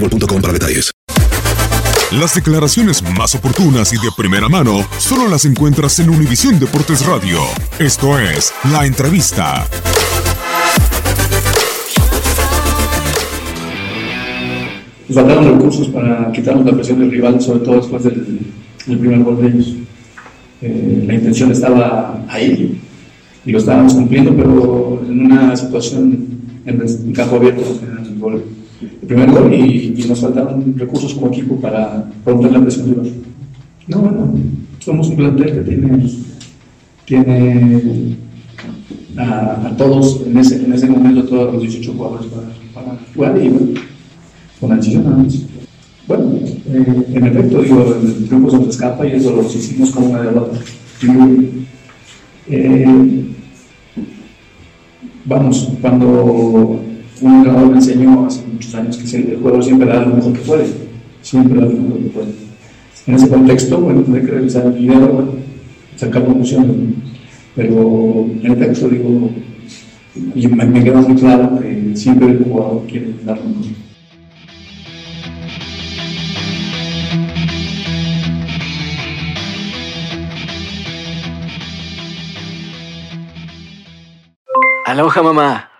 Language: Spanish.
boostmobile.com para detalles. Las declaraciones más oportunas y de primera mano solo las encuentras en Univisión Deportes Radio. Esto es La Entrevista. Nos faltaron recursos para quitarnos la presión del rival, sobre todo después del, del primer gol de ellos. Eh, la intención estaba ahí y lo estábamos cumpliendo, pero en una situación en el campo abierto generan el, gol, el primer gol y, nos faltaron recursos como equipo para romper la presión rival. No, bueno, somos un plantel que tiene, tiene a, todos en ese, en ese momento, todos los 18 jugadores para, para jugar y bueno, con ansiedad nada más. Bueno, eh, en efecto, digo, el triunfo se nos escapa y eso lo hicimos con una derrota. Eh, vamos, cuando un entrenador me enseñó hace muchos años que el juego siempre da lo mejor que puede, siempre da lo mejor que puede. En ese contexto, bueno, tendré que revisar el video, bueno, sacar conclusiones, pero en efecto, digo, y me, me queda muy claro que siempre el jugador quiere dar lo mejor. Aloha mamá.